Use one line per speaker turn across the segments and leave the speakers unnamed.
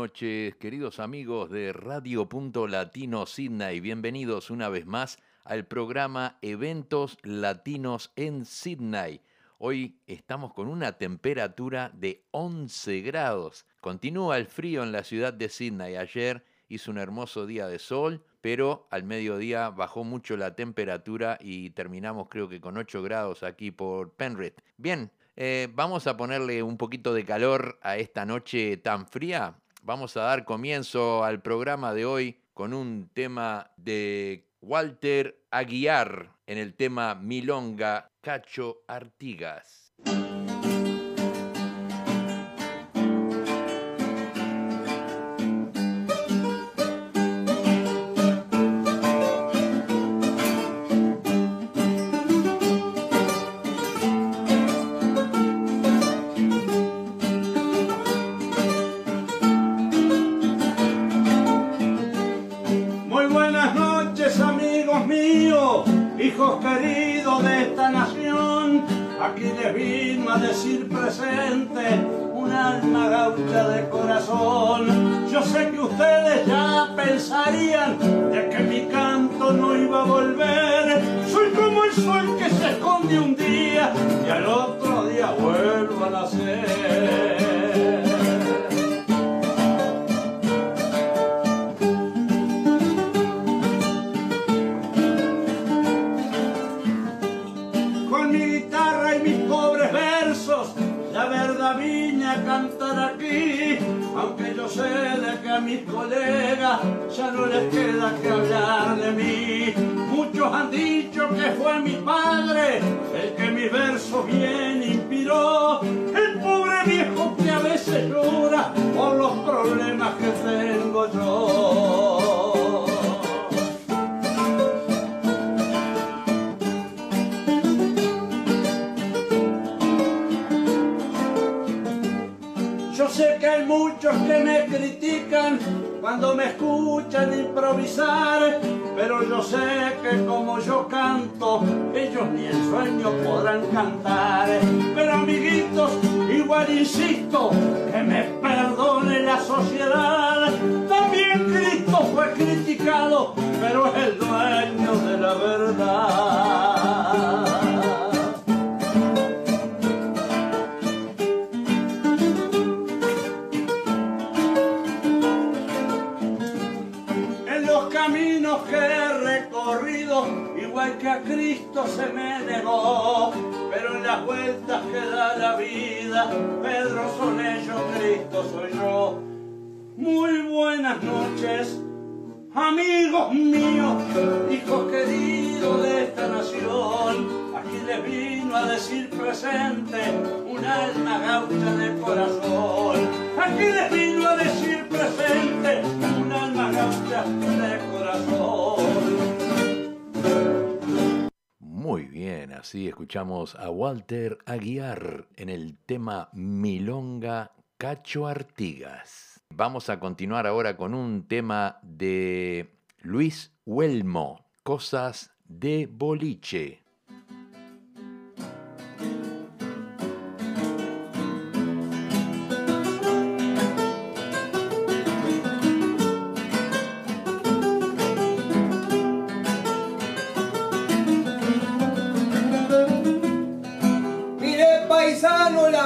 Noches, queridos amigos de Radio Punto Latino Sydney. Bienvenidos una vez más al programa Eventos Latinos en Sydney. Hoy estamos con una temperatura de 11 grados. Continúa el frío en la ciudad de Sydney. Ayer hizo un hermoso día de sol, pero al mediodía bajó mucho la temperatura y terminamos creo que con 8 grados aquí por Penrith. Bien, eh, vamos a ponerle un poquito de calor a esta noche tan fría. Vamos a dar comienzo al programa de hoy con un tema de Walter Aguiar en el tema Milonga Cacho Artigas.
Pero yo sé que como yo canto, ellos ni en sueño podrán cantar. Cristo se me negó, pero en las vueltas que da la vida, Pedro son ellos, Cristo soy yo. Muy buenas noches, amigos míos, hijos queridos de esta nación. Aquí les vino a decir presente un alma gaucha de corazón. Aquí les vino a decir presente un alma gaucha de corazón.
Muy bien, así escuchamos a Walter Aguiar en el tema Milonga Cacho Artigas. Vamos a continuar ahora con un tema de Luis Huelmo, Cosas de Boliche.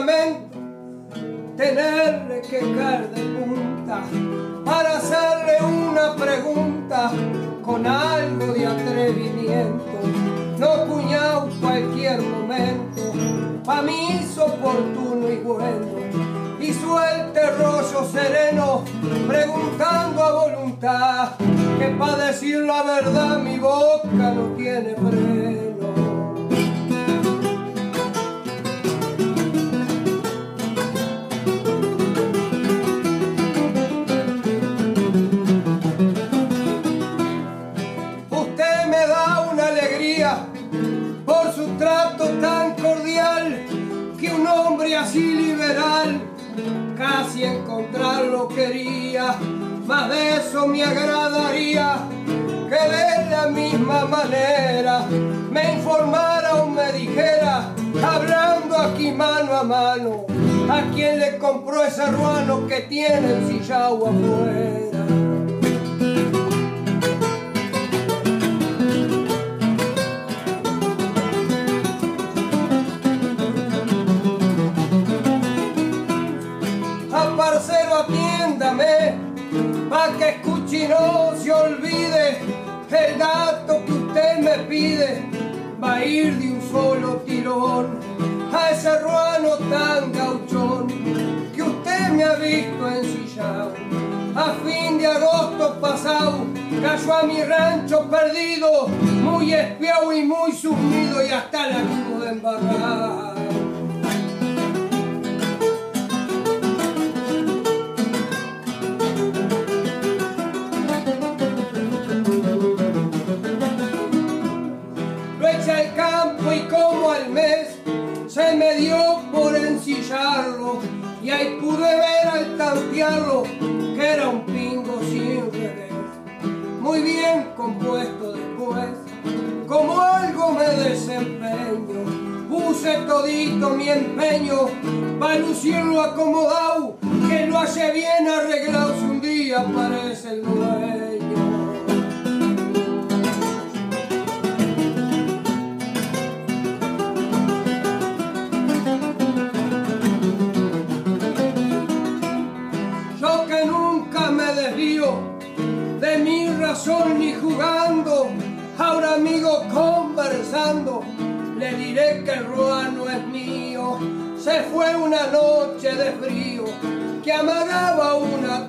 Lamento tenerle que caer de punta para hacerle una pregunta con algo de atrevimiento. No cuñado cualquier momento, pa' mí oportuno y bueno. Y suelte rollo sereno, preguntando a voluntad, que pa' decir la verdad mi boca no tiene freno. Me agradaría que de la misma manera me informara o me dijera, hablando aquí mano a mano, a quien le compró ese ruano que tiene el sillao afuera. Perdido, muy espiado y muy sumido si un día parece el dueño. Yo que nunca me desvío de mi razón ni jugando, ahora amigo conversando, le diré que el ruano es mío. Se fue una noche de frío que amagaba una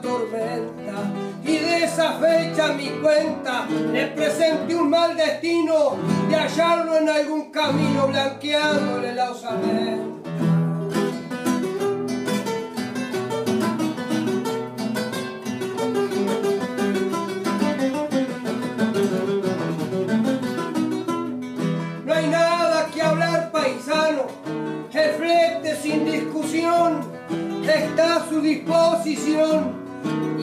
esa fecha mi cuenta le presenté un mal destino de hallarlo en algún camino blanqueándole la osamenta. No hay nada que hablar paisano, el flete sin discusión está a su disposición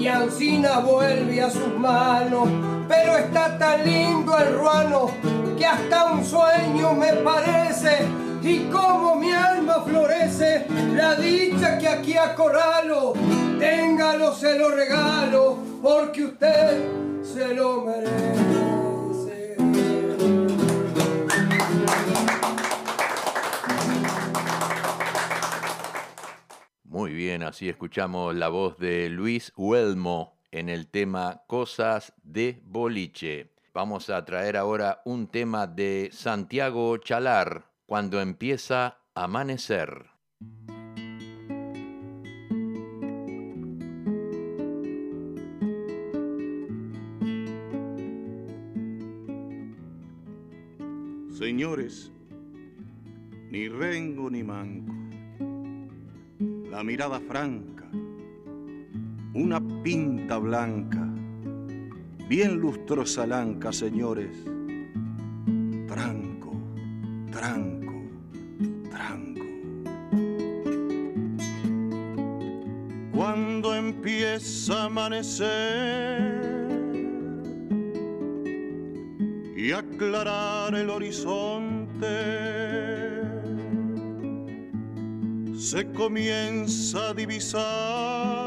y Ancina vuelve a sus manos, pero está tan lindo el ruano que hasta un sueño me parece y como mi alma florece, la dicha que aquí acorralo, téngalo, se lo regalo, porque usted se lo merece.
Muy bien, así escuchamos la voz de Luis Huelmo en el tema Cosas de Boliche. Vamos a traer ahora un tema de Santiago Chalar, cuando empieza a amanecer.
Señores, ni rengo ni manco, la mirada franca, una pinta blanca, bien lustrosa lanca, señores, tranco, tranco, tranco. Cuando empieza a amanecer y aclarar el horizonte, se comienza a divisar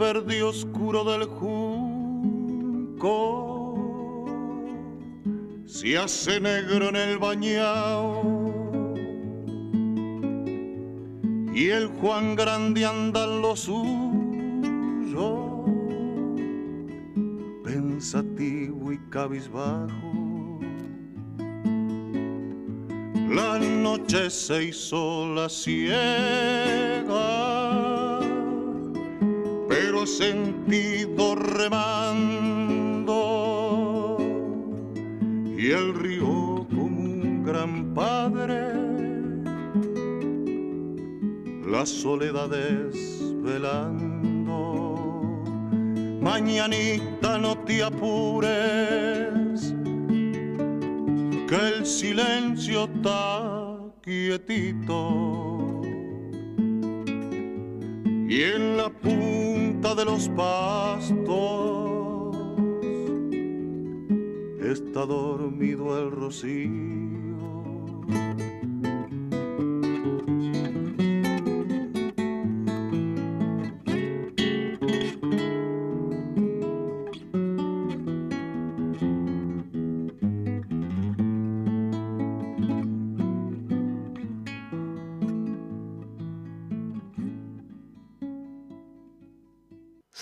verde oscuro del junco. Se hace negro en el bañao. Y el Juan Grande anda en lo suyo, pensativo y cabizbajo. La noche se hizo la ciega, sentido remando y el río como un gran padre la soledad desvelando. Mañanita no te apures, que el silencio está quietito. Y en la de los pastos está dormido el rocío.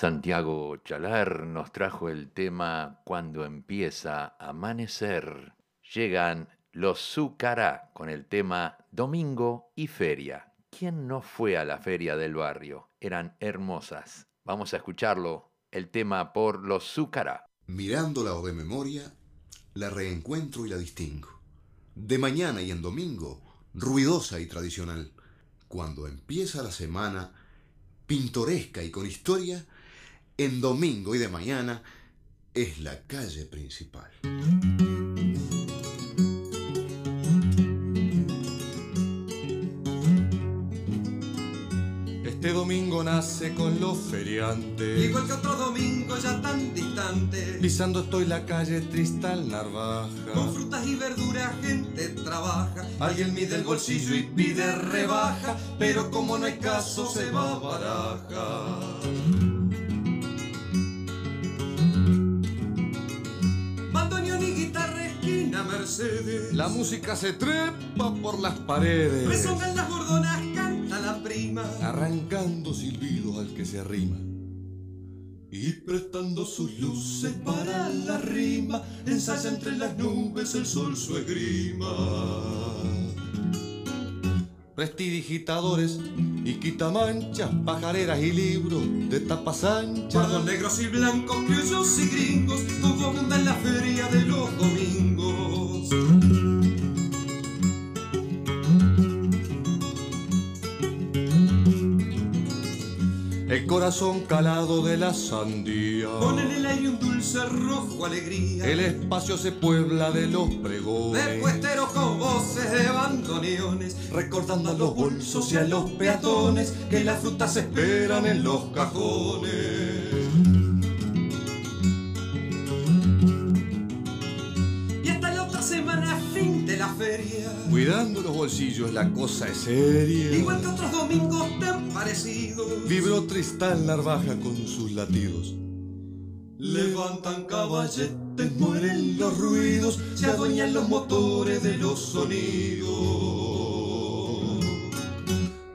Santiago Chalar nos trajo el tema Cuando empieza a amanecer. Llegan los Zucará con el tema Domingo y Feria. ¿Quién no fue a la feria del barrio? Eran hermosas. Vamos a escucharlo, el tema por los Zucará.
Mirándola o de memoria, la reencuentro y la distingo. De mañana y en domingo, ruidosa y tradicional. Cuando empieza la semana, pintoresca y con historia, en domingo y de mañana es la calle principal.
Este domingo nace con los feriantes.
Igual que otro domingo ya tan distante.
Pisando estoy la calle Tristal Narvaja.
Con frutas y verduras gente trabaja. Alguien mide el bolsillo y pide rebaja. Pero como no hay caso se va a baraja. Mercedes.
La música se trepa por las paredes.
Resonan las gordonas, canta la prima.
Arrancando silbidos al que se arrima. Y prestando sus luces para la rima, ensaya entre las nubes el sol su esgrima. Prestidigitadores y quitamanchas, pajareras y libros de tapas anchas.
Pardos negros y blancos, criollos y gringos, todo abunda en la feria de los domingos.
El corazón calado de la sandía.
Con en el aire un dulce rojo alegría.
El espacio se puebla de los pregones.
De puesteros con voces de bandoneones, recordando a los bolsos y a los peatones que las frutas se esperan en los cajones. La feria.
Cuidando los bolsillos, la cosa es seria.
Igual que otros domingos tan parecidos.
Vibró Tristán Narvaja con sus latidos.
Levantan caballetes, mueren los ruidos, se adueñan los motores de los sonidos.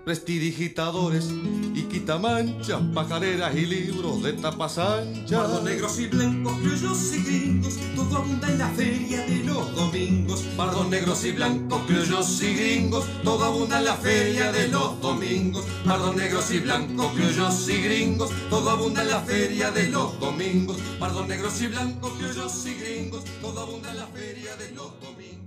Prestidigitadores y quitamanchas, pajareras y libros de tapas anchas.
Pardos negros y blancos, criollos y gringos, todo abunda en la feria de los domingos. Pardos negros y blancos, criollos y gringos, todo abunda en la feria de los domingos. Pardos negros y blancos, criollos y gringos, todo abunda en la feria de los domingos. Pardos negros y blancos, criollos y gringos, todo abunda en la feria de los domingos.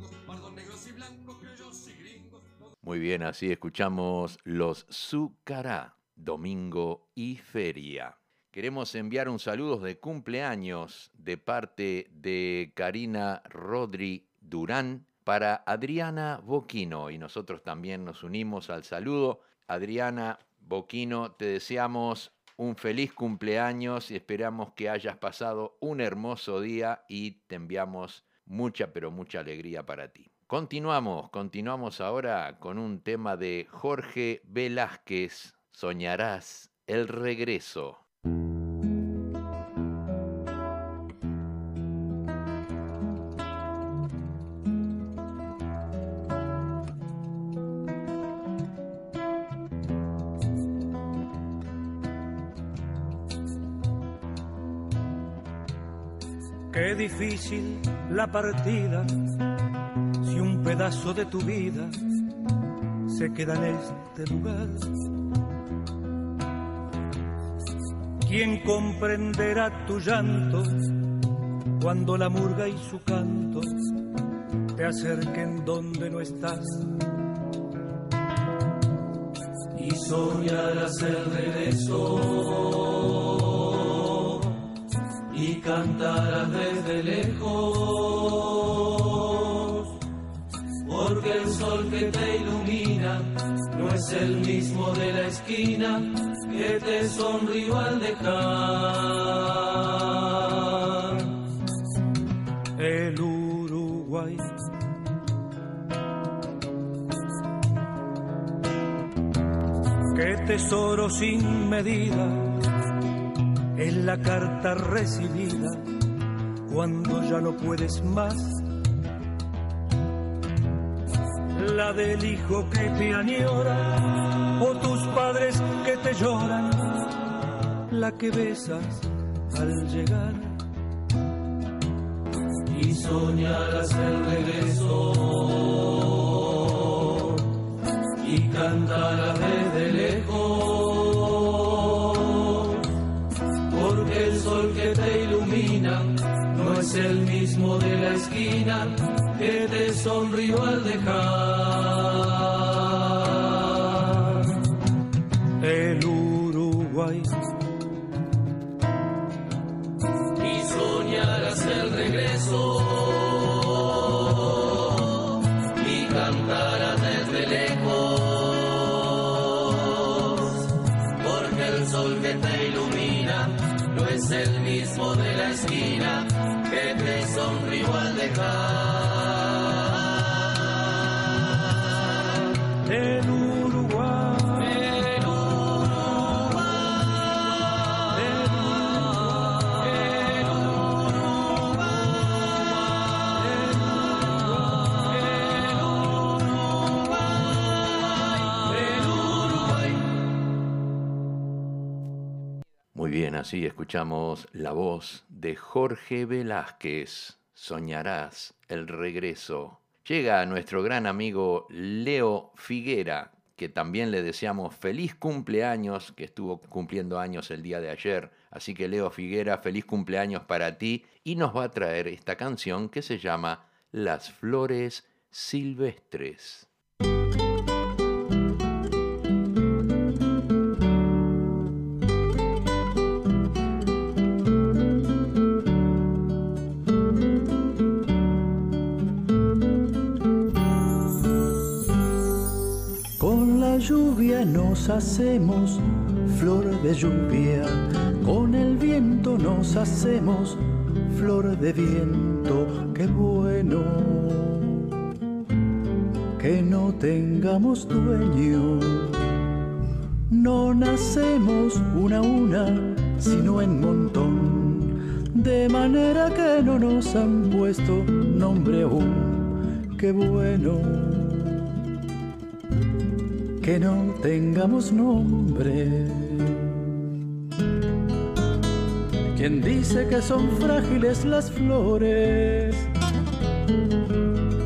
Muy bien, así escuchamos los Zucará, Domingo y Feria. Queremos enviar un saludo de cumpleaños de parte de Karina Rodri Durán para Adriana Boquino y nosotros también nos unimos al saludo. Adriana Boquino, te deseamos un feliz cumpleaños y esperamos que hayas pasado un hermoso día y te enviamos mucha, pero mucha alegría para ti. Continuamos, continuamos ahora con un tema de Jorge Velázquez, Soñarás El regreso.
Qué difícil la partida pedazo de tu vida se queda en este lugar. ¿Quién comprenderá tu llanto cuando la murga y su canto te acerquen donde no estás? Y soñarás el regreso y cantarás desde lejos, sol que te ilumina no es el mismo de la esquina que te sonrió al dejar el Uruguay. Qué tesoro sin medida es la carta recibida cuando ya no puedes más. La del hijo que te añora o tus padres que te lloran, la que besas al llegar. Y soñarás el regreso y cantarás desde lejos, porque el sol que te ilumina no es el mismo de la esquina que te sonrió al dejar. El Uruguay. Y soñarás el regreso. Y cantarás desde lejos, porque el sol que te ilumina no es el mismo de la esquina que te sonrió al dejar el Uruguay. El Uruguay. El
Muy bien, así escuchamos la voz de Jorge Velázquez. Soñarás el regreso. Llega nuestro gran amigo Leo Figuera, que también le deseamos feliz cumpleaños, que estuvo cumpliendo años el día de ayer. Así que Leo Figuera, feliz cumpleaños para ti y nos va a traer esta canción que se llama Las Flores Silvestres.
Nos hacemos flor de lluvia, con el viento nos hacemos flor de viento, qué bueno que no tengamos dueño. No nacemos una a una, sino en montón, de manera que no nos han puesto nombre aún, qué bueno que no tengamos nombre. ¿Quién dice que son frágiles las flores?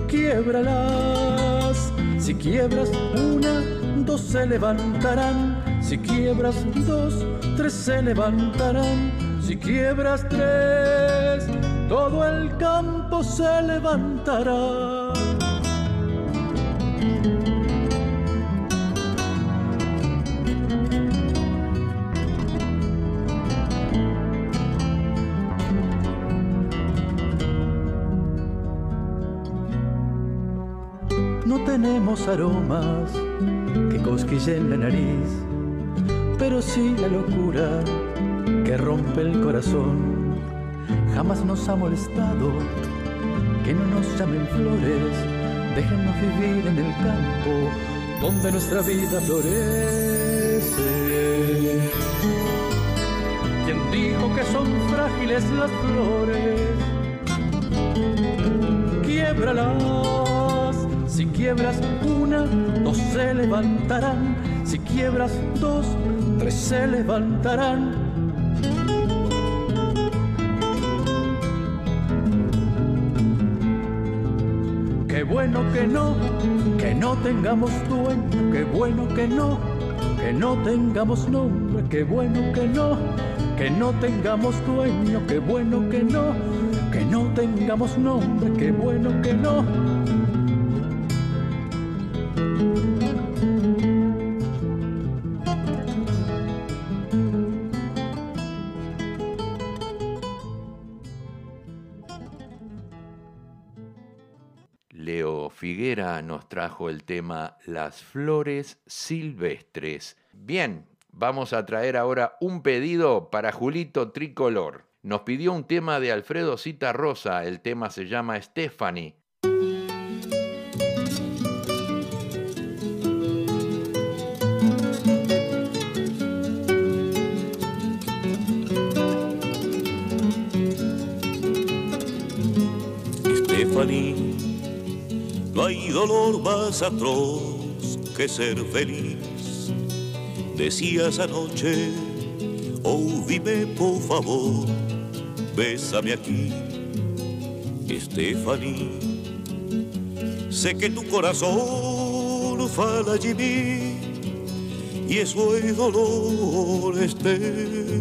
Quiebralas. Si quiebras una, dos se levantarán. Si quiebras dos, tres se levantarán. Si quiebras tres, todo el campo se levantará. aromas que cosquillen la nariz, pero sí la locura que rompe el corazón. Jamás nos ha molestado que no nos llamen flores, déjennos vivir en el campo donde nuestra vida florece. ¿Quién dijo que son frágiles las flores? Quiebralas si quiebras una, dos se levantarán, si quiebras dos, tres se levantarán. Qué bueno que no, que no tengamos dueño, qué bueno que no, que no tengamos nombre, qué bueno que no, que no tengamos dueño, qué bueno que no, que no tengamos nombre, qué bueno que no.
Leo Figuera nos trajo el tema Las flores silvestres. Bien, vamos a traer ahora un pedido para Julito Tricolor. Nos pidió un tema de Alfredo Cita Rosa, el tema se llama Stephanie.
Dolor más atroz que ser feliz. Decías anoche, oh dime por favor, bésame aquí, Stephanie. Sé que tu corazón fala mí y eso es dolor, Stephanie.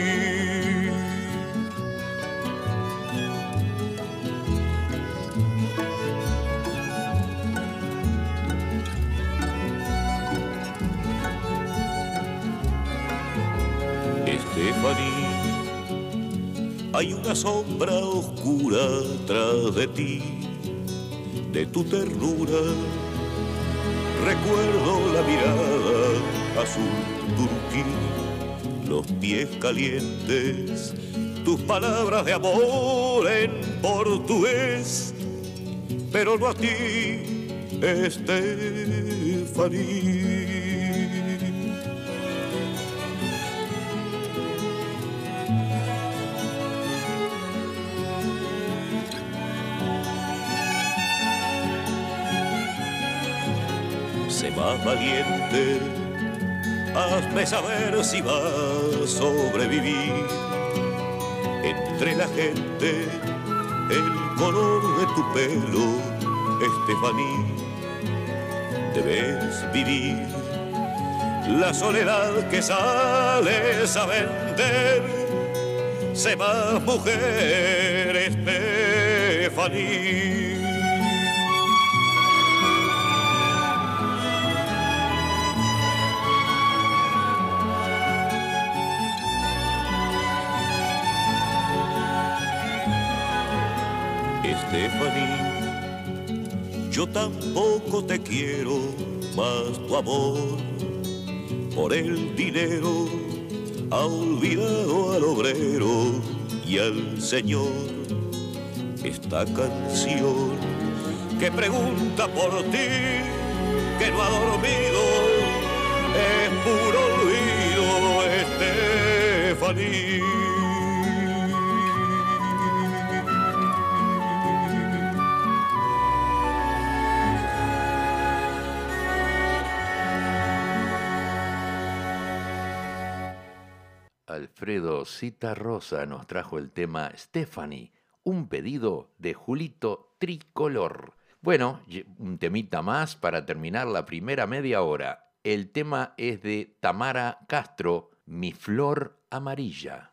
Hay una sombra oscura tras de ti, de tu ternura. Recuerdo la mirada azul turquí, los pies calientes, tus palabras de amor en portugués, pero no a ti, Estefaní. Valiente, hazme saber si vas a sobrevivir. Entre la gente, el color de tu pelo, Estefaní, debes vivir. La soledad que sales a vender, se más mujer, Estefaní. Yo tampoco te quiero más tu amor. Por el dinero ha olvidado al obrero y al Señor. Esta canción que pregunta por ti, que no ha dormido, es puro olvido,
Alfredo Cita Rosa nos trajo el tema Stephanie, un pedido de Julito Tricolor. Bueno, un temita más para terminar la primera media hora. El tema es de Tamara Castro, Mi Flor Amarilla.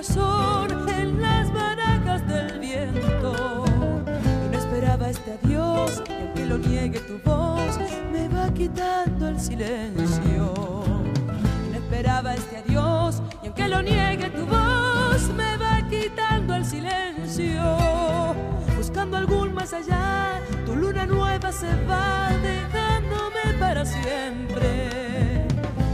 En las barajas del viento. Y no esperaba este adiós, y aunque lo niegue tu voz, me va quitando el silencio. Y no esperaba este adiós, y aunque lo niegue tu voz, me va quitando el silencio. Buscando algún más allá, tu luna nueva se va dejándome para siempre.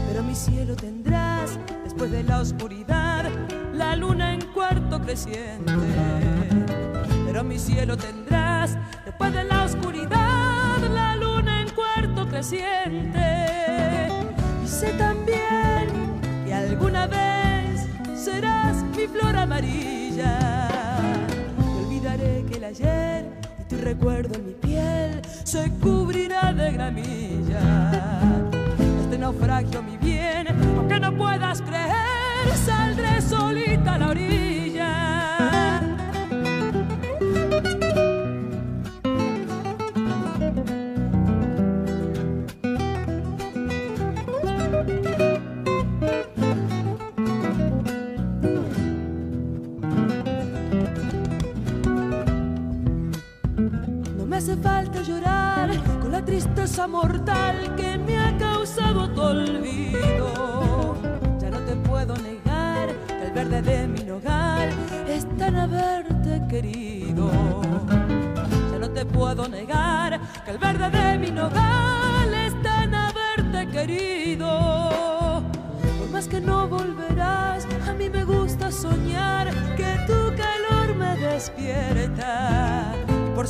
Pero mi cielo tendrás después de la oscuridad, la luna en cuarto creciente. Pero mi cielo tendrás después de la oscuridad, la luna en cuarto creciente. Y sé también que alguna vez serás mi flor amarilla. Y olvidaré que el ayer y tu recuerdo en mi piel se cubrirá de gramilla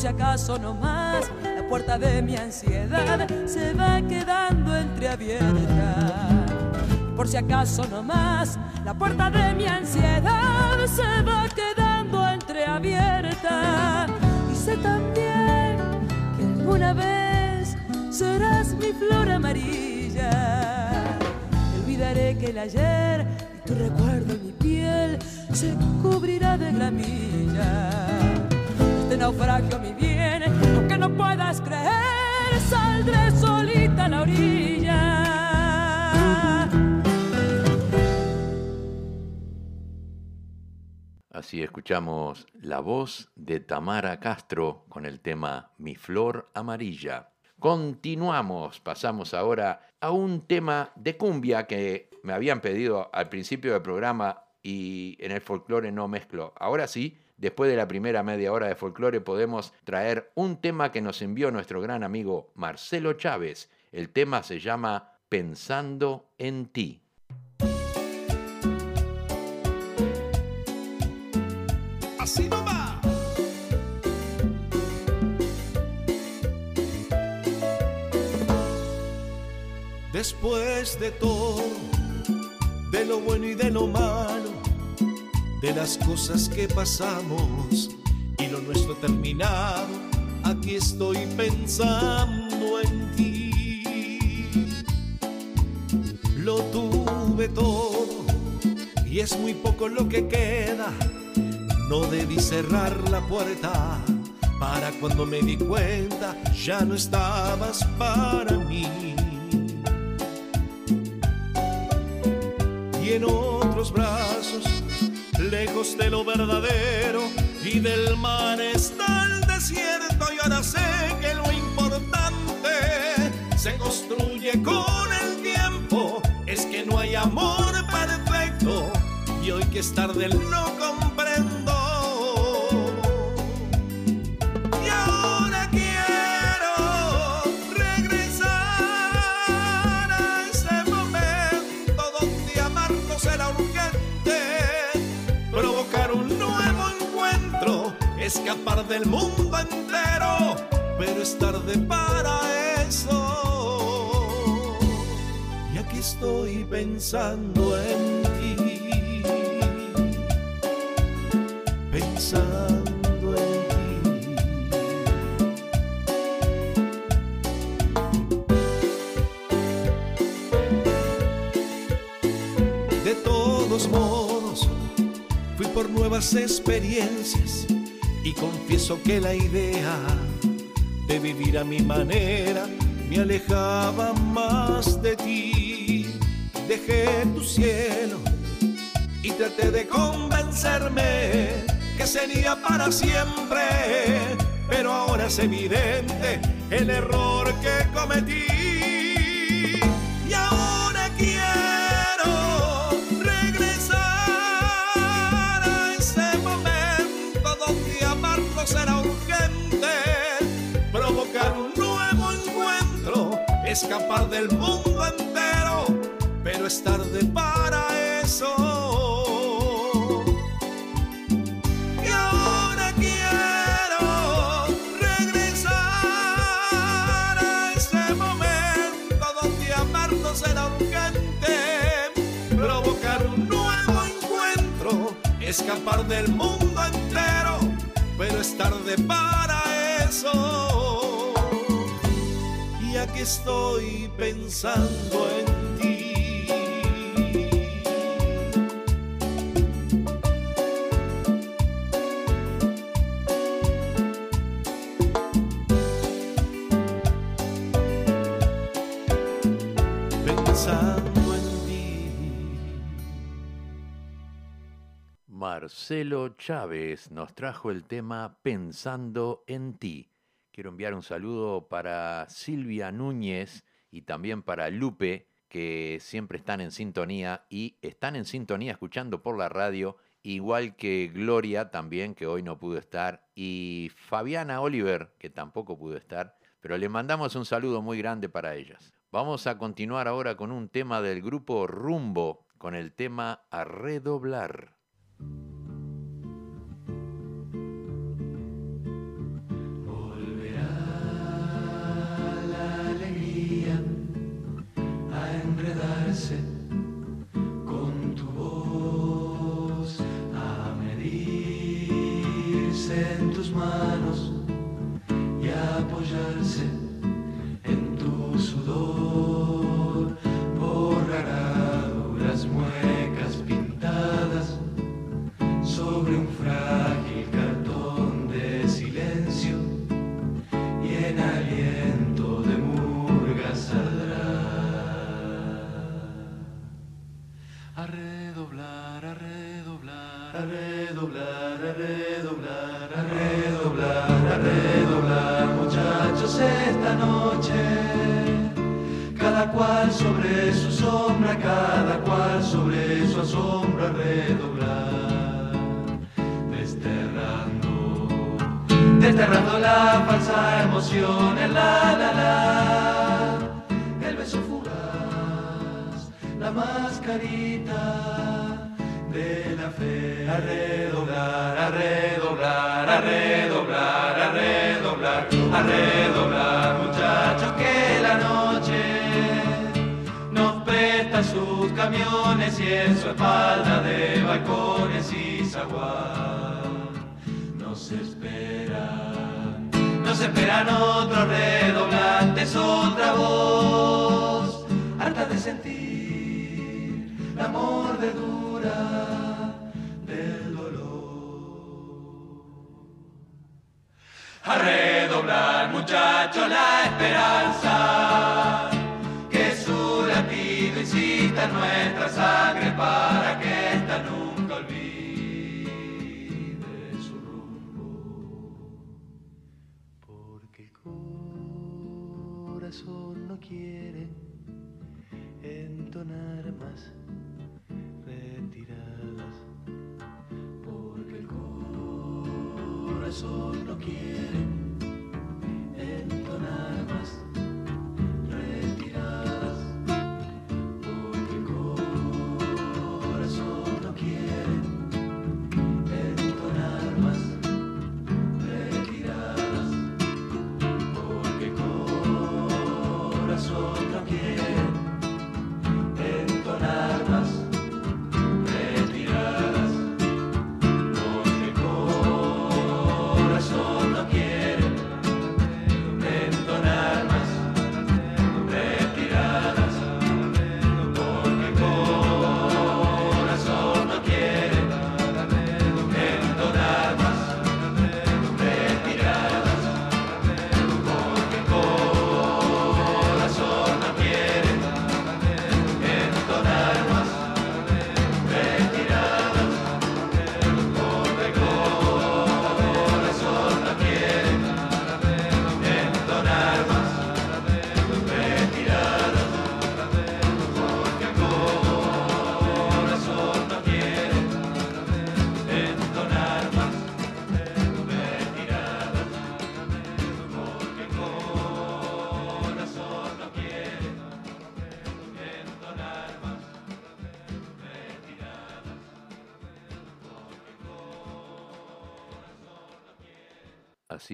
si acaso no más, la puerta de mi ansiedad se va quedando entreabierta. Por si acaso no más, la puerta de mi ansiedad se va quedando entreabierta. Y sé también que alguna vez serás mi flor amarilla. Olvidaré que el ayer y tu recuerdo en mi piel se cubrirá de gramilla. Naufragio mi bien, aunque no puedas creer, saldré solita a la orilla.
Así escuchamos la voz de Tamara Castro con el tema Mi Flor Amarilla. Continuamos, pasamos ahora a un tema de cumbia que me habían pedido al principio del programa y en el folclore no mezclo. Ahora sí, después de la primera media hora de folclore podemos traer un tema que nos envió nuestro gran amigo Marcelo Chávez. El tema se llama Pensando en ti.
Así no va. Después de todo, de lo bueno y de lo malo, de las cosas que pasamos y lo nuestro terminado, aquí estoy pensando en ti. Lo tuve todo y es muy poco lo que queda. No debí cerrar la puerta para cuando me di cuenta ya no estabas para mí. Y en otros brazos, lejos de lo verdadero y del mar está el desierto y ahora sé que lo importante se construye con el tiempo. Es que no hay amor perfecto y hoy que es tarde lo comprendo. Escapar del mundo entero, pero es tarde para eso. Y aquí estoy pensando en ti, pensando en ti. De todos modos, fui por nuevas experiencias y confieso que la idea de vivir a mi manera me alejaba más de ti. Dejé tu cielo y traté de convencerme que sería para siempre, pero ahora es evidente el error que cometí. Escapar del mundo entero, pero es tarde para eso. Y ahora quiero regresar a ese momento donde amarlo será urgente, provocar un nuevo encuentro, escapar del mundo entero, pero es tarde para eso. Aquí estoy pensando en ti. Pensando en ti.
Marcelo Chávez nos trajo el tema Pensando en ti. Quiero enviar un saludo para Silvia Núñez y también para Lupe, que siempre están en sintonía y están en sintonía escuchando por la radio, igual que Gloria también, que hoy no pudo estar, y Fabiana Oliver, que tampoco pudo estar, pero le mandamos un saludo muy grande para ellas. Vamos a continuar ahora con un tema del grupo Rumbo, con el tema A Redoblar.
Cual sobre su sombra, cada cual sobre su asombro, a redoblar, desterrando desterrando la falsa emoción, el la la la, el beso fugaz, la mascarita de la fe, a redoblar, a redoblar, a redoblar, a redoblar, a redoblar, presta sus camiones y en su espalda de balcones y zaguán nos esperan, nos esperan otros redoblantes, otra voz, harta de sentir la mordedura del dolor. A redoblar, muchachos, la esperanza, nuestra sangre para que esta nunca olvide su rumbo. Porque el corazón no quiere entonar más retiradas. Porque el corazón no quiere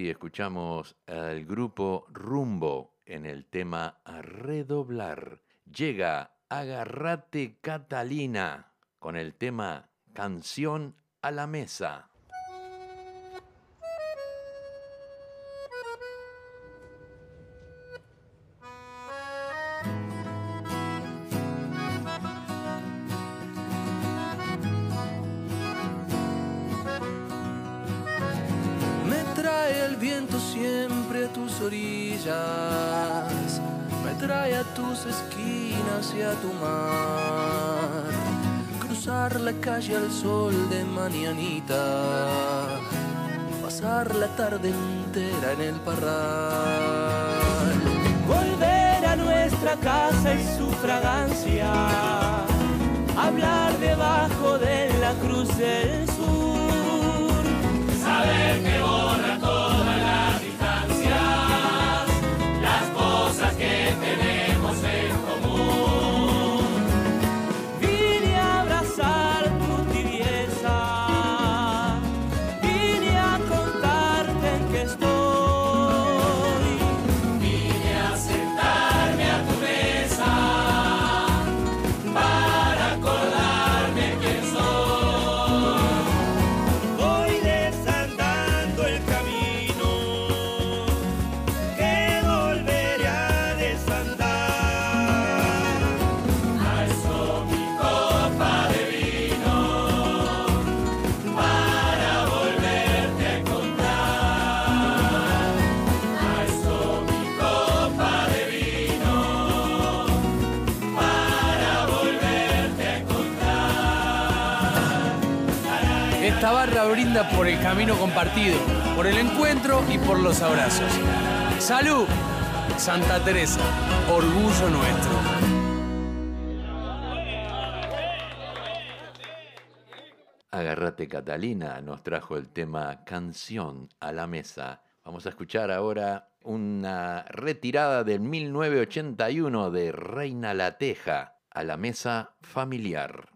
Escuchamos al grupo Rumbo en el tema A redoblar. Llega Agarrate Catalina con el tema Canción a la Mesa.
Me trae a tus esquinas y a tu mar. Cruzar la calle al sol de mañanita, pasar la tarde entera en el parral.
Volver a nuestra casa y su fragancia, hablar debajo de la cruz del sur,
saber que borra
por el camino compartido, por el encuentro y por los abrazos. Salud, Santa Teresa, orgullo nuestro.
Agarrate Catalina nos trajo el tema Canción a la mesa. Vamos a escuchar ahora una retirada del 1981 de Reina La Teja a la mesa familiar.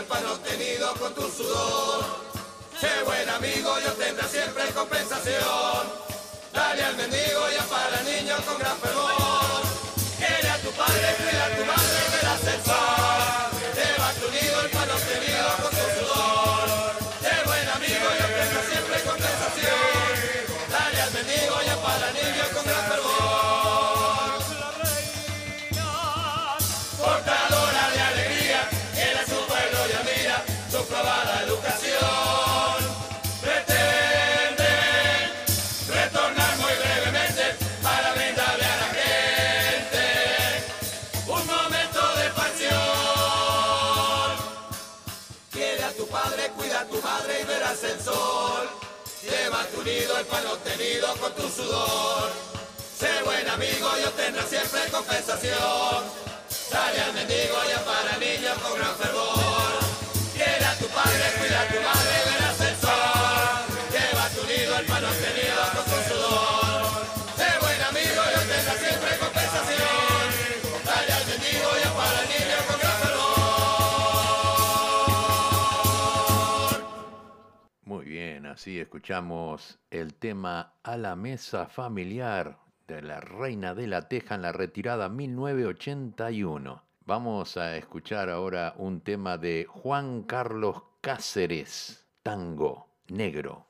El
pan obtenido con tu sudor. Sé buen amigo y obtendrá siempre compensación. Dale al mendigo y para niño con gran fervor. Quiere a tu padre, cuida a tu madre, verás el sol. Lleva tu nido el pan obtenido con tu sudor. Sé buen amigo y obtendrá siempre compensación. Dale al mendigo y para niño con gran fervor. Tu nido el pan obtenido con tu sudor. Sé buen amigo y obtendrás siempre compensación. Dale al mendigo y para niños con gran fervor. Quiere a tu padre, cuida a tu madre,
así escuchamos el tema A la Mesa Familiar de la Reina de la Teja en la retirada 1981. Vamos a escuchar ahora un tema de Juan Carlos Cáceres, Tango Negro.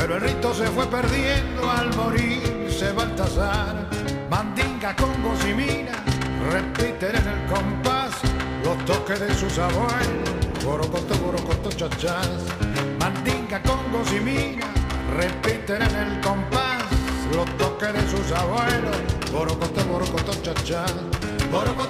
pero el rito se fue perdiendo al morirse Baltasar. Mandinga, congos y mina repiten en el compás los toques de sus abuelos. Borocoto, borocoto, chachás. Mandinga, congos y mina repiten en el compás los toques de sus abuelos. Borocoto, borocoto. Borocoto, borocoto,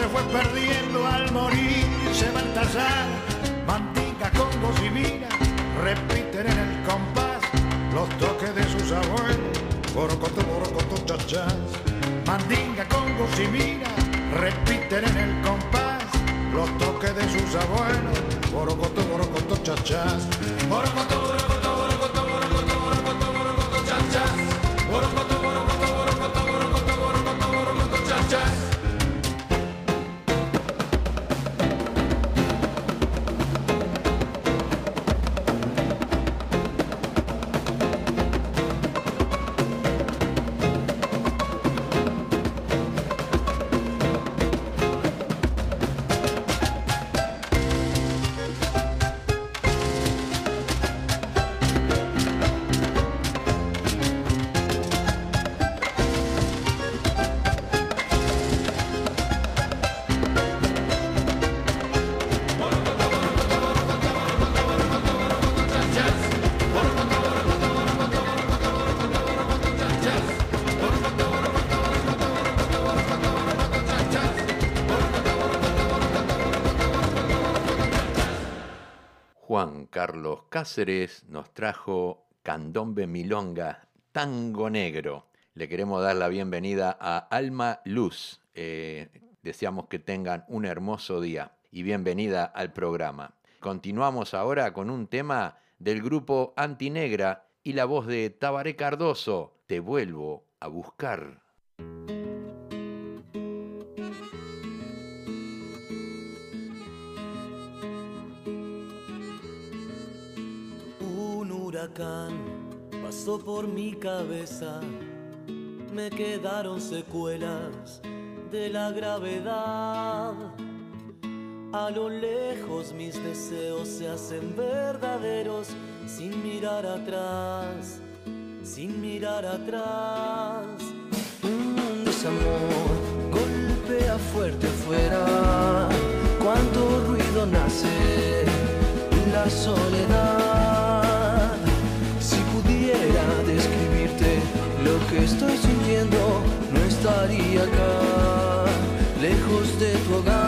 Se fue perdiendo al morirse Baltasar. Mandinga, congos y mina repiten en el compás los toques de sus abuelos. Borocoto, borocoto, chachás. Mandinga, congos y mina repiten en el compás los toques de sus abuelos. Borocoto, borocoto, borocoto, borocoto,
Juan Carlos Cáceres nos trajo Candombe Milonga, Tango Negro. Le queremos dar la bienvenida a Alma Luz. Eh, deseamos que tengan un hermoso día y bienvenida al programa. Continuamos ahora con un tema del grupo Antinegra y la voz de Tabaré Cardoso. Te vuelvo a buscar.
pasó por mi cabeza, me quedaron secuelas de la gravedad. A lo lejos mis deseos se hacen verdaderos sin mirar atrás, sin mirar atrás. Un desamor golpea fuerte afuera, cuando ruido nace la soledad. estoy sintiendo no estaría acá, lejos de tu hogar.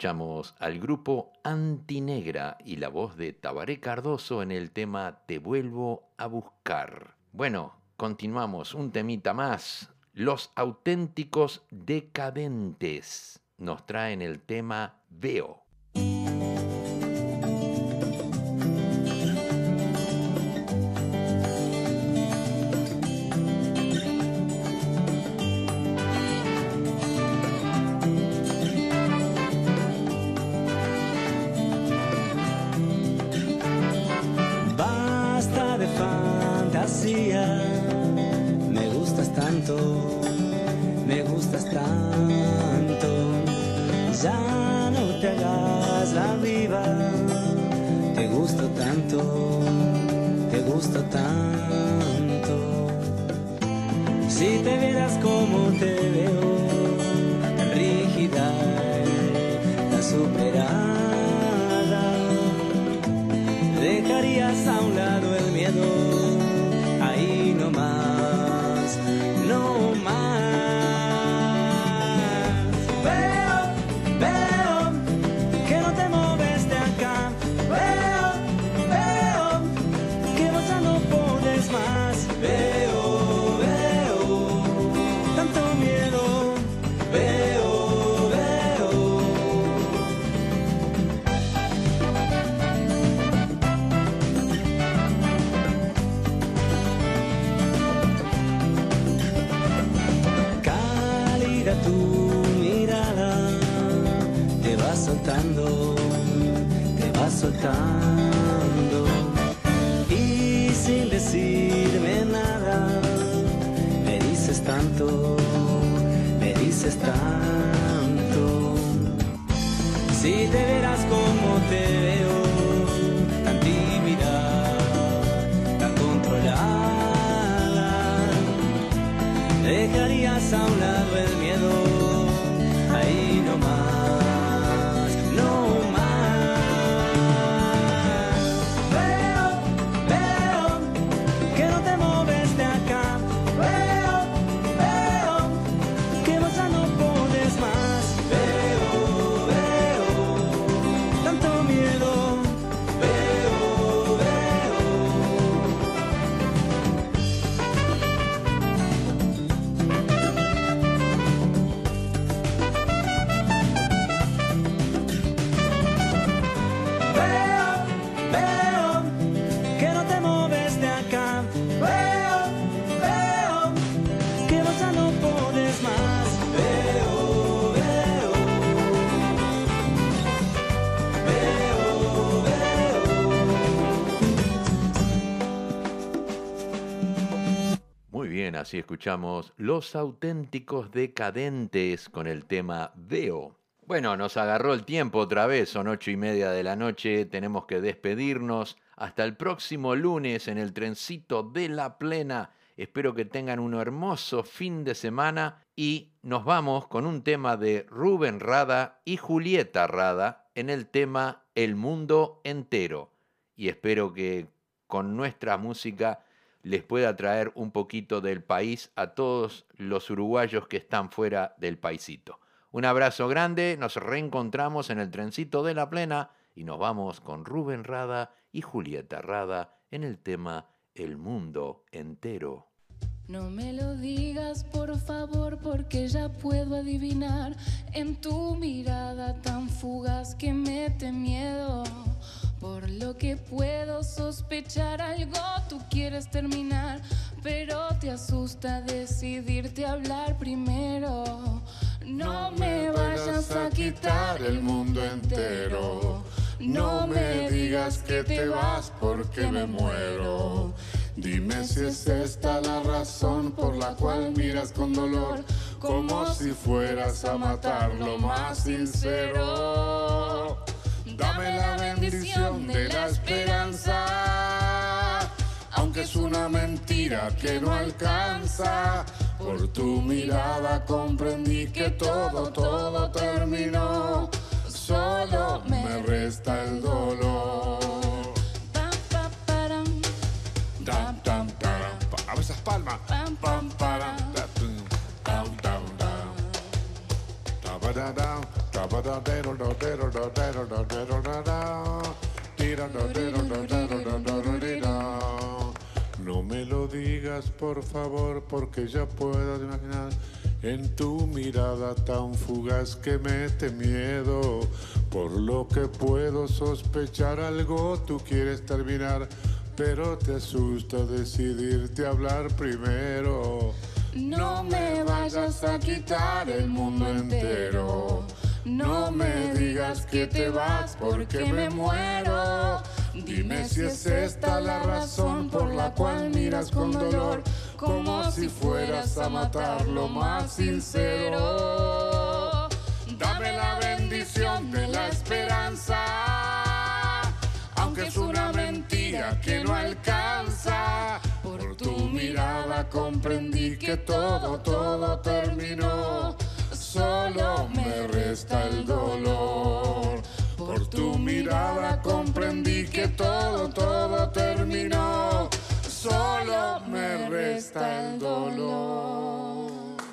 escuchamos al grupo Antinegra y la voz de Tabaré Cardoso en el tema Te vuelvo a buscar. Bueno, continuamos, un temita más. Los auténticos decadentes nos traen el tema Veo.
Te gusto tanto, te gusto tanto. Si te vieras como te veo, me dices tanto. Si te
así escuchamos Los auténticos decadentes con el tema Veo. Bueno, nos agarró el tiempo otra vez, son ocho y media de la noche, tenemos que despedirnos. Hasta el próximo lunes en el trencito de la plena. Espero que tengan un hermoso fin de semana y nos vamos con un tema de Rubén Rada y Julieta Rada en el tema El mundo entero. Y espero que con nuestra música les pueda traer un poquito del país a todos los uruguayos que están fuera del paisito. Un abrazo grande, nos reencontramos en el trencito de la plena y nos vamos con Rubén Rada y Julieta Rada en el tema El mundo entero.
No me lo digas por favor porque ya puedo adivinar en tu mirada tan fugaz que mete miedo. Por lo que puedo sospechar algo tú quieres terminar, pero te asusta decidirte hablar primero. No me vayas a quitar el mundo entero. No me digas que te vas porque me muero. Dime si es esta la razón por la cual miras con dolor, como si fueras a matar lo más sincero. Dame la bendición de la esperanza, aunque es una mentira que no alcanza. Por tu mirada comprendí que todo, todo terminó. Solo me resta el dolor.
A esas palmas. Pam, tam, No me lo digas por favor porque ya puedo imaginar en tu mirada tan fugaz que mete miedo. Por lo que puedo sospechar algo tú quieres terminar pero te asusta decidirte hablar primero.
No me vayas a quitar el mundo entero. No me digas que te vas porque me muero. Dime si es esta la razón por la cual miras con dolor,
como si fueras a matar lo más sincero. Dame la bendición de la esperanza, aunque es una mentira que no alcanza. Por tu mirada comprendí que todo, todo terminó. Solo me resta el dolor. Por tu mirada comprendí que todo, todo terminó. Solo me resta el dolor.